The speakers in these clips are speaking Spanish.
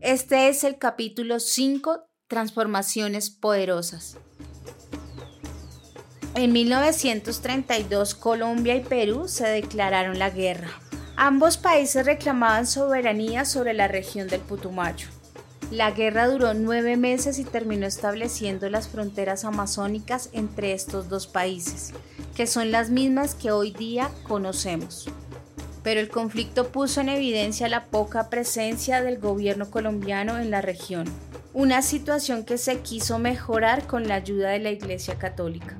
Este es el capítulo 5, Transformaciones Poderosas. En 1932 Colombia y Perú se declararon la guerra. Ambos países reclamaban soberanía sobre la región del Putumayo. La guerra duró nueve meses y terminó estableciendo las fronteras amazónicas entre estos dos países, que son las mismas que hoy día conocemos pero el conflicto puso en evidencia la poca presencia del gobierno colombiano en la región, una situación que se quiso mejorar con la ayuda de la Iglesia Católica.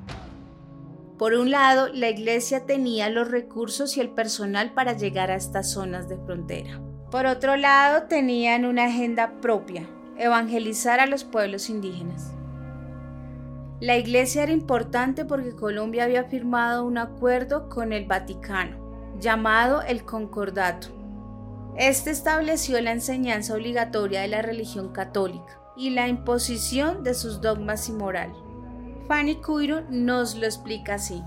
Por un lado, la Iglesia tenía los recursos y el personal para llegar a estas zonas de frontera. Por otro lado, tenían una agenda propia, evangelizar a los pueblos indígenas. La Iglesia era importante porque Colombia había firmado un acuerdo con el Vaticano llamado el Concordato. Este estableció la enseñanza obligatoria de la religión católica y la imposición de sus dogmas y moral. Fanny Cuiro nos lo explica así.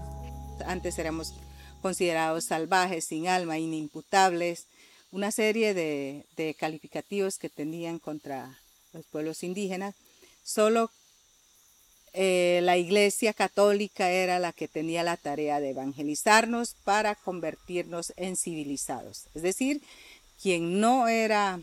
Antes éramos considerados salvajes, sin alma, inimputables, una serie de, calificativos que tenían contra los pueblos indígenas, solo eh, la Iglesia Católica era la que tenía la tarea de evangelizarnos para convertirnos en civilizados. Es decir, quien no era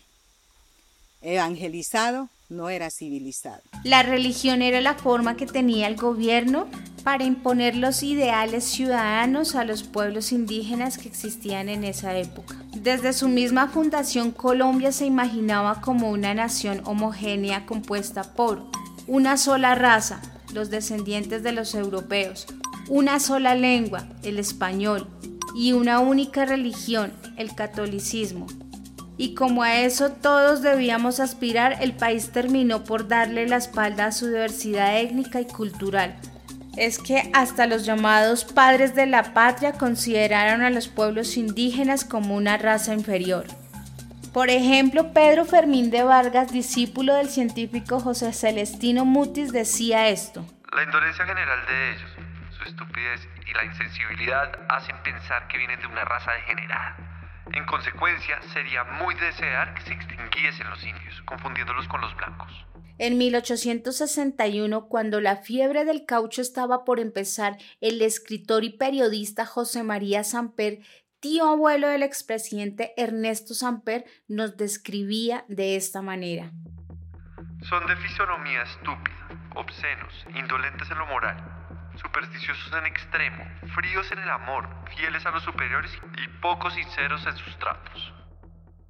evangelizado no era civilizado. La religión era la forma que tenía el gobierno para imponer los ideales ciudadanos a los pueblos indígenas que existían en esa época. Desde su misma fundación, Colombia se imaginaba como una nación homogénea compuesta por una sola raza, los descendientes de los europeos, una sola lengua, el español, y una única religión, el catolicismo. Y como a eso todos debíamos aspirar, el país terminó por darle la espalda a su diversidad étnica y cultural. Es que hasta los llamados padres de la patria consideraron a los pueblos indígenas como una raza inferior. Por ejemplo, Pedro Fermín de Vargas, discípulo del científico José Celestino Mutis, decía esto. La indolencia general de ellos, su estupidez y la insensibilidad hacen pensar que vienen de una raza degenerada. En consecuencia, sería muy desear que se extinguiesen los indios, confundiéndolos con los blancos. En 1861, cuando la fiebre del caucho estaba por empezar, el escritor y periodista José María Samper tío abuelo del expresidente Ernesto Samper nos describía de esta manera. Son de fisonomía estúpida, obscenos, indolentes en lo moral, supersticiosos en extremo, fríos en el amor, fieles a los superiores y poco sinceros en sus tratos.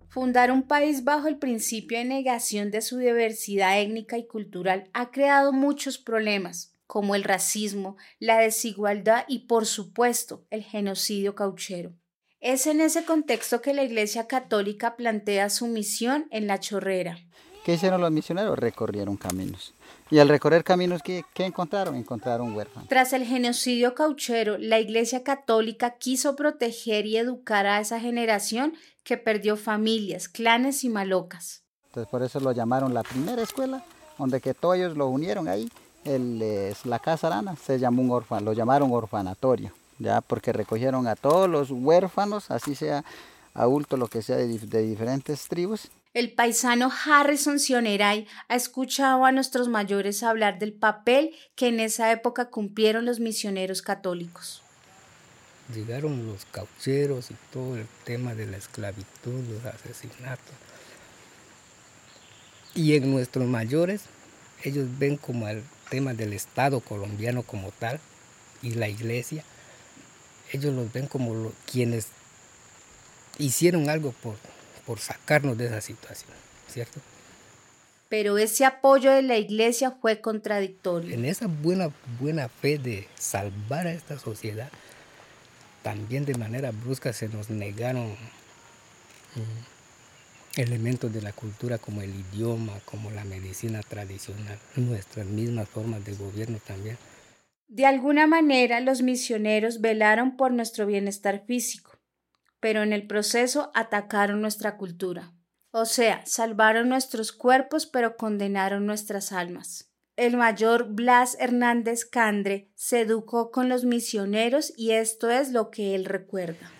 Fundar un país bajo el principio de negación de su diversidad étnica y cultural ha creado muchos problemas, como el racismo, la desigualdad y, por supuesto, el genocidio cauchero. Es en ese contexto que la Iglesia Católica plantea su misión en la chorrera. ¿Qué hicieron los misioneros? Recorrieron caminos. Y al recorrer caminos, ¿qué, ¿qué, encontraron? Encontraron huérfanos. Tras el genocidio cauchero, la Iglesia Católica quiso proteger y educar a esa generación que perdió familias, clanes y malocas. Entonces por eso lo llamaron la primera escuela, donde que todos ellos lo unieron ahí, el, la Casa Arana, se llamó un orfan, lo llamaron orfanatorio ya porque recogieron a todos los huérfanos, así sea adulto, lo que sea, de, diferentes tribus. El paisano Harrison Sioneray ha escuchado a nuestros mayores hablar del papel que en esa época cumplieron los misioneros católicos. Llegaron los caucheros y todo el tema de la esclavitud, los asesinatos. Y en nuestros mayores, ellos ven como el tema del Estado colombiano como tal y la iglesia ellos los ven como quienes hicieron algo por, por sacarnos de esa situación, ¿cierto? Pero ese apoyo de la iglesia fue contradictorio. En esa buena, buena fe de salvar a esta sociedad, también de manera brusca se nos negaron mm, elementos de la cultura como el idioma, como la medicina tradicional, nuestras mismas formas de gobierno también. De alguna manera los misioneros velaron por nuestro bienestar físico, pero en el proceso atacaron nuestra cultura. O sea, salvaron nuestros cuerpos pero condenaron nuestras almas. El mayor Blas Hernández Candre se educó con los misioneros y esto es lo que él recuerda.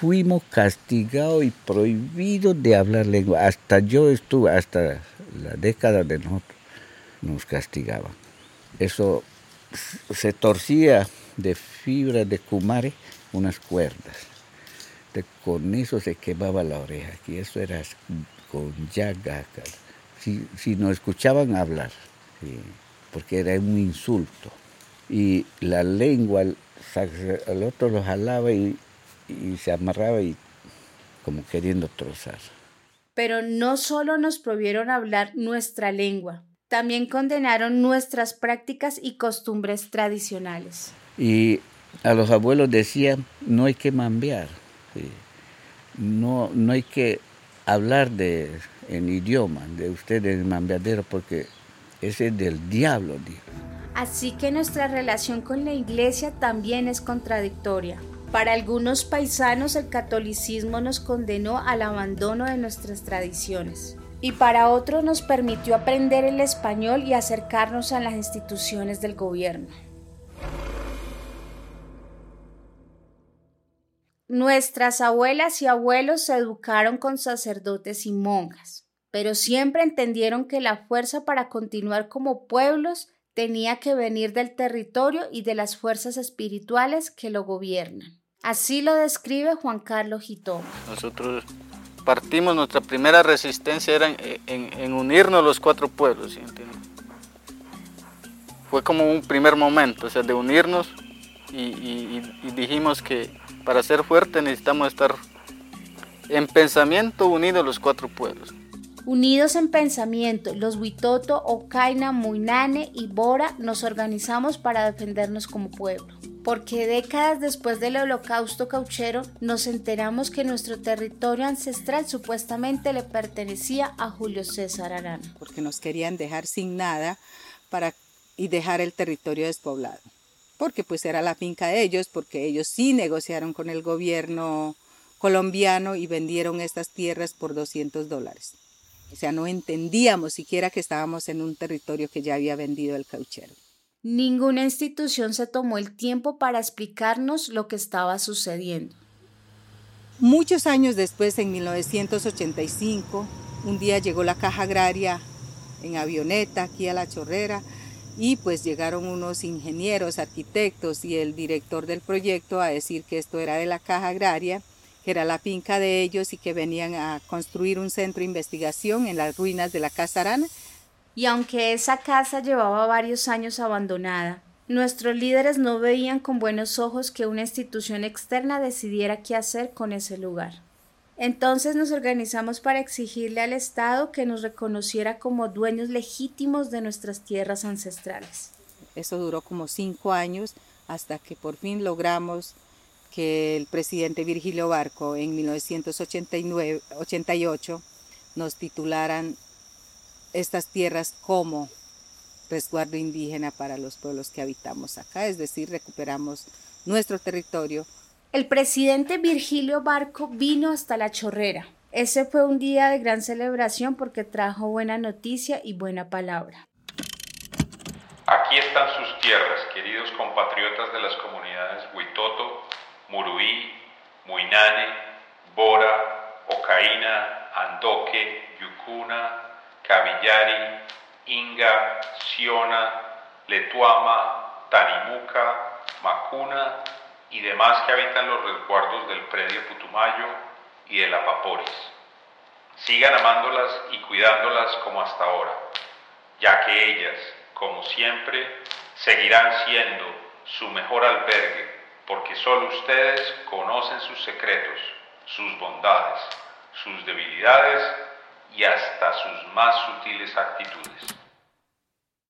fuimos castigados y prohibidos de hablar lengua. Hasta yo estuve, hasta la década de nosotros, nos castigaban. Eso se torcía de fibra de cumare unas cuerdas. Con eso se quemaba la oreja. Y eso era con llaga. Si, si nos escuchaban hablar, porque era un insulto. Y la lengua, el otro lo jalaba y, y se amarraba y como queriendo trozar. Pero no solo nos prohibieron hablar nuestra lengua, también condenaron nuestras prácticas y costumbres tradicionales. Y a los abuelos decían, no hay que mambear, no, no hay que hablar de, en idioma de ustedes mambeadero porque ese es del diablo. Así que nuestra relación con la iglesia también es contradictoria. Para algunos paisanos el catolicismo nos condenó al abandono de nuestras tradiciones y para otros nos permitió aprender el español y acercarnos a las instituciones del gobierno. Nuestras abuelas y abuelos se educaron con sacerdotes y monjas, pero siempre entendieron que la fuerza para continuar como pueblos tenía que venir del territorio y de las fuerzas espirituales que lo gobiernan. Así lo describe Juan Carlos Gitoma. Nosotros partimos, nuestra primera resistencia era en, unirnos los cuatro pueblos. Fue como un primer momento, o sea, de unirnos y, dijimos que para ser fuerte necesitamos estar en pensamiento unidos los cuatro pueblos. Unidos en pensamiento, los Huitoto, Ocaina, Muinane y Bora nos organizamos para defendernos como pueblo porque décadas después del holocausto cauchero nos enteramos que nuestro territorio ancestral supuestamente le pertenecía a Julio César Arana. Porque nos querían dejar sin nada para, y dejar el territorio despoblado. Porque pues era la finca de ellos, porque ellos sí negociaron con el gobierno colombiano y vendieron estas tierras por 200 dólares. O sea, no entendíamos siquiera que estábamos en un territorio que ya había vendido el cauchero. Ninguna institución se tomó el tiempo para explicarnos lo que estaba sucediendo. Muchos años después, en 1985, un día llegó la caja agraria en avioneta aquí a La Chorrera y pues llegaron unos ingenieros, arquitectos y el director del proyecto a decir que esto era de la caja agraria, que era la finca de ellos y que venían a construir un centro de investigación en las ruinas de la Casa Arana y aunque esa casa llevaba varios años abandonada, nuestros líderes no veían con buenos ojos que una institución externa decidiera qué hacer con ese lugar. Entonces nos organizamos para exigirle al Estado que nos reconociera como dueños legítimos de nuestras tierras ancestrales. Eso duró como cinco años hasta que por fin logramos que el presidente Virgilio Barco en 1988 nos titularan estas tierras como resguardo indígena para los pueblos que habitamos acá, es decir, recuperamos nuestro territorio. El presidente Virgilio Barco vino hasta la chorrera. Ese fue un día de gran celebración porque trajo buena noticia y buena palabra. Aquí están sus tierras, queridos compatriotas de las comunidades Huitoto, Muruí, Muinane, Bora, Ocaína, Andoque, Yucuna, Cavillari, Inga, Siona, Letuama, Tanimuca, Macuna y demás que habitan los resguardos del predio Putumayo y de la Paporis. Sigan amándolas y cuidándolas como hasta ahora, ya que ellas, como siempre, seguirán siendo su mejor albergue, porque solo ustedes conocen sus secretos, sus bondades, sus debilidades y hasta sus más sutiles actitudes.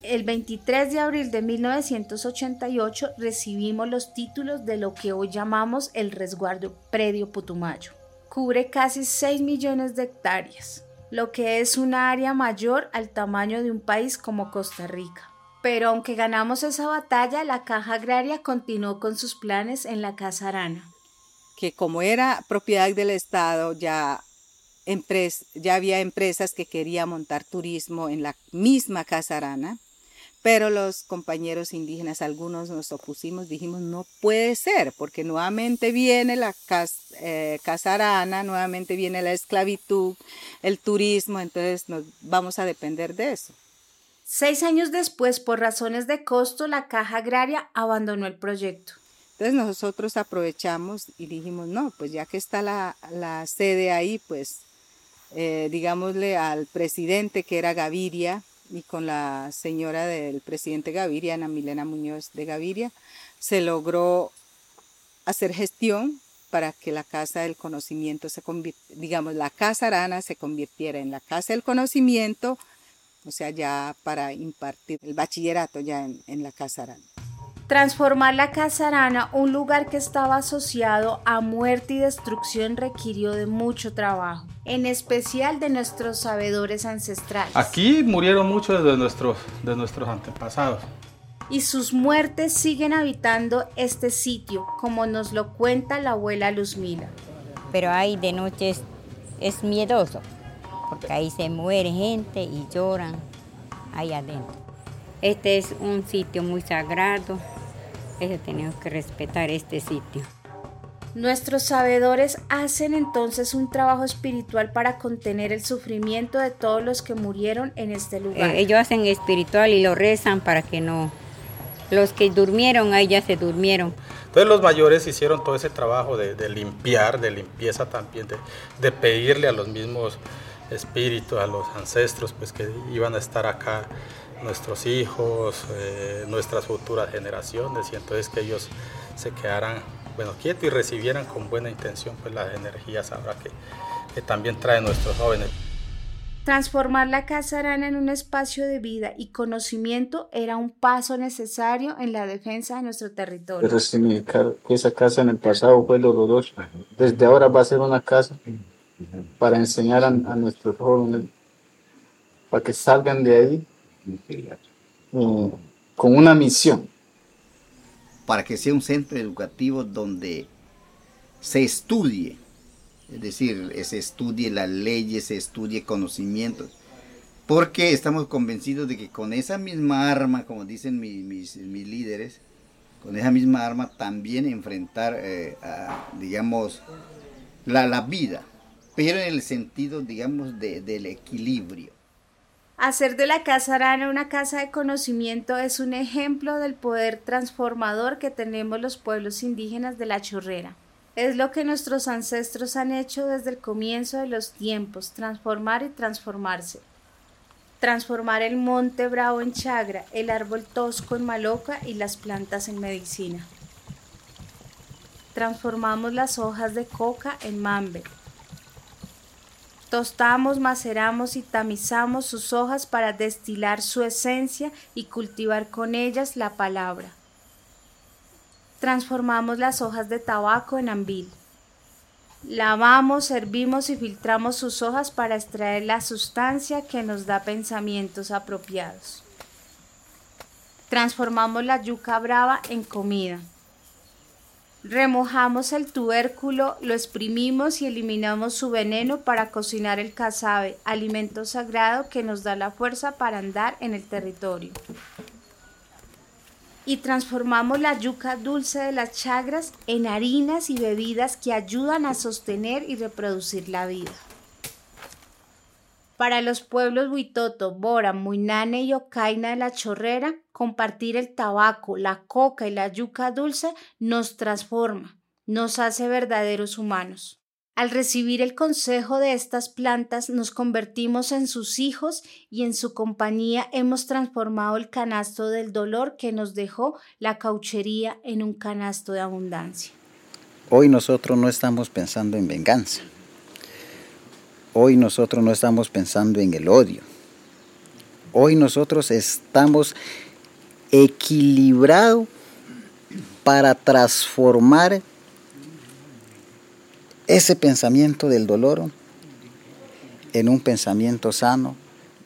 El 23 de abril de 1988 recibimos los títulos de lo que hoy llamamos el resguardo predio Putumayo. Cubre casi 6 millones de hectáreas. lo que es una área mayor al tamaño de un país como Costa Rica. Pero aunque ganamos esa batalla, la Caja Agraria continuó con sus planes en la Casa Arana. Que como era propiedad del Estado, ya, ya había empresas que querían montar turismo en la misma Casa Arana pero los compañeros indígenas, algunos nos opusimos, dijimos, no puede ser, porque nuevamente viene la eh, casarana, nuevamente viene la esclavitud, el turismo, entonces nos vamos a depender de eso. Seis años después, por razones de costo, la Caja Agraria abandonó el proyecto. Entonces nosotros aprovechamos y dijimos, no, pues ya que está la, sede ahí, pues eh, digámosle al presidente que era Gaviria, y con la señora del presidente Gaviria, Ana Milena Muñoz de Gaviria, se logró hacer gestión para que la Casa del Conocimiento se digamos, la Casa Arana se convirtiera en la Casa del Conocimiento, o sea, ya para impartir el bachillerato ya en, en la Casa Arana. Transformar la Casa Arana, un lugar que estaba asociado a muerte y destrucción, requirió de mucho trabajo, en especial de nuestros sabedores ancestrales. Aquí murieron muchos de nuestros, de nuestros antepasados. Y sus muertes siguen habitando este sitio, como nos lo cuenta la abuela Luzmila. Pero ahí de noche es, miedoso, porque ahí se muere gente y lloran ahí adentro. Este es un sitio muy sagrado, es tenemos que respetar este sitio. Nuestros sabedores hacen entonces un trabajo espiritual para contener el sufrimiento de todos los que murieron en este lugar. Eh, ellos hacen espiritual y lo rezan para que no... Los que durmieron, ahí ya se durmieron. Entonces los mayores hicieron todo ese trabajo de, limpiar, de limpieza también, de, pedirle a los mismos espíritus, a los ancestros, pues que iban a estar acá nuestros hijos, eh, nuestras futuras generaciones, y entonces que ellos se quedaran bueno, quietos y recibieran con buena intención pues, las energías ahora que, que también traen nuestros jóvenes. Transformar la Casa Arana en un espacio de vida y conocimiento era un paso necesario en la defensa de nuestro territorio. Pero significar que esa casa en el pasado fue dolorosa. Desde ahora va a ser una casa para enseñar a, a nuestros jóvenes, para que salgan de ahí Mm, con una misión. Para que sea un centro educativo donde se estudie, es decir, se estudie las leyes, se estudie conocimientos, porque estamos convencidos de que con esa misma arma, como dicen mis, mis, líderes, con esa misma arma también enfrentar, eh, digamos, la, la, vida, pero en el sentido, digamos, de, del equilibrio. Hacer de la Casa Arana una casa de conocimiento es un ejemplo del poder transformador que tenemos los pueblos indígenas de la Chorrera. Es lo que nuestros ancestros han hecho desde el comienzo de los tiempos, transformar y transformarse. Transformar el monte bravo en chagra, el árbol tosco en maloca y las plantas en medicina. Transformamos las hojas de coca en mambe, Tostamos, maceramos y tamizamos sus hojas para destilar su esencia y cultivar con ellas la palabra. Transformamos las hojas de tabaco en ambil. Lavamos, hervimos y filtramos sus hojas para extraer la sustancia que nos da pensamientos apropiados. Transformamos la yuca brava en comida. Remojamos el tubérculo, lo exprimimos y eliminamos su veneno para cocinar el casabe, alimento sagrado que nos da la fuerza para andar en el territorio. Y transformamos la yuca dulce de las chagras en harinas y bebidas que ayudan a sostener y reproducir la vida. Para los pueblos Huitoto, Bora, Muinane y Ocaina de la Chorrera, compartir el tabaco, la coca y la yuca dulce nos transforma, nos hace verdaderos humanos. Al recibir el consejo de estas plantas nos convertimos en sus hijos y en su compañía hemos transformado el canasto del dolor que nos dejó la cauchería en un canasto de abundancia. Hoy nosotros no estamos pensando en venganza, Hoy nosotros no estamos pensando en el odio. Hoy nosotros estamos equilibrados para transformar ese pensamiento del dolor en un pensamiento sano.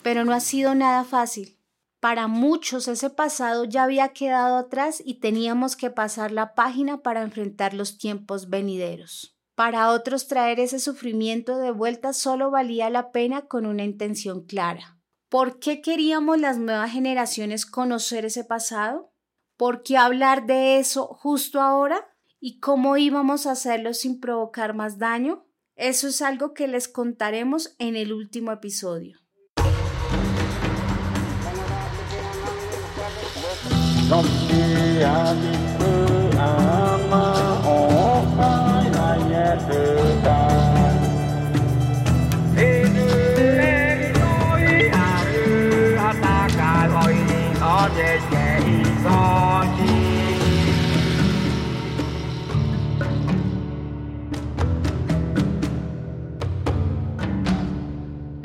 Pero no ha sido nada fácil. Para muchos ese pasado ya había quedado atrás y teníamos que pasar la página para enfrentar los tiempos venideros. Para otros traer ese sufrimiento de vuelta solo valía la pena con una intención clara. ¿Por qué queríamos las nuevas generaciones conocer ese pasado? ¿Por qué hablar de eso justo ahora? ¿Y cómo íbamos a hacerlo sin provocar más daño? Eso es algo que les contaremos en el último episodio.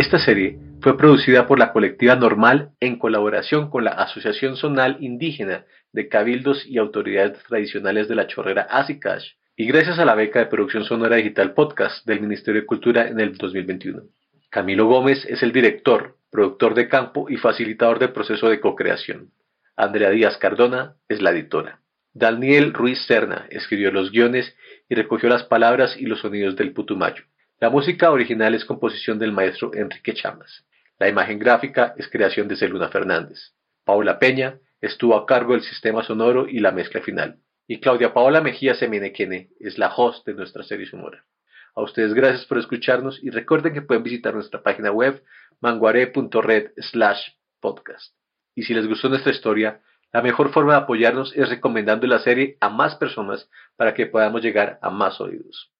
Esta serie fue producida por la colectiva Normal en colaboración con la Asociación Zonal Indígena de Cabildos y Autoridades Tradicionales de la Chorrera Asicash y gracias a la beca de producción sonora digital podcast del Ministerio de Cultura en el 2021. Camilo Gómez es el director, productor de campo y facilitador del proceso de co-creación. Andrea Díaz Cardona es la editora. Daniel Ruiz Serna escribió los guiones y recogió las palabras y los sonidos del Putumayo. La música original es composición del maestro Enrique Chamas. La imagen gráfica es creación de Celuna Fernández. Paula Peña estuvo a cargo del sistema sonoro y la mezcla final. Y Claudia Paola Mejía Semenequene es la host de nuestra serie sonora. A ustedes gracias por escucharnos y recuerden que pueden visitar nuestra página web manguare.red slash podcast. Y si les gustó nuestra historia, la mejor forma de apoyarnos es recomendando la serie a más personas para que podamos llegar a más oídos.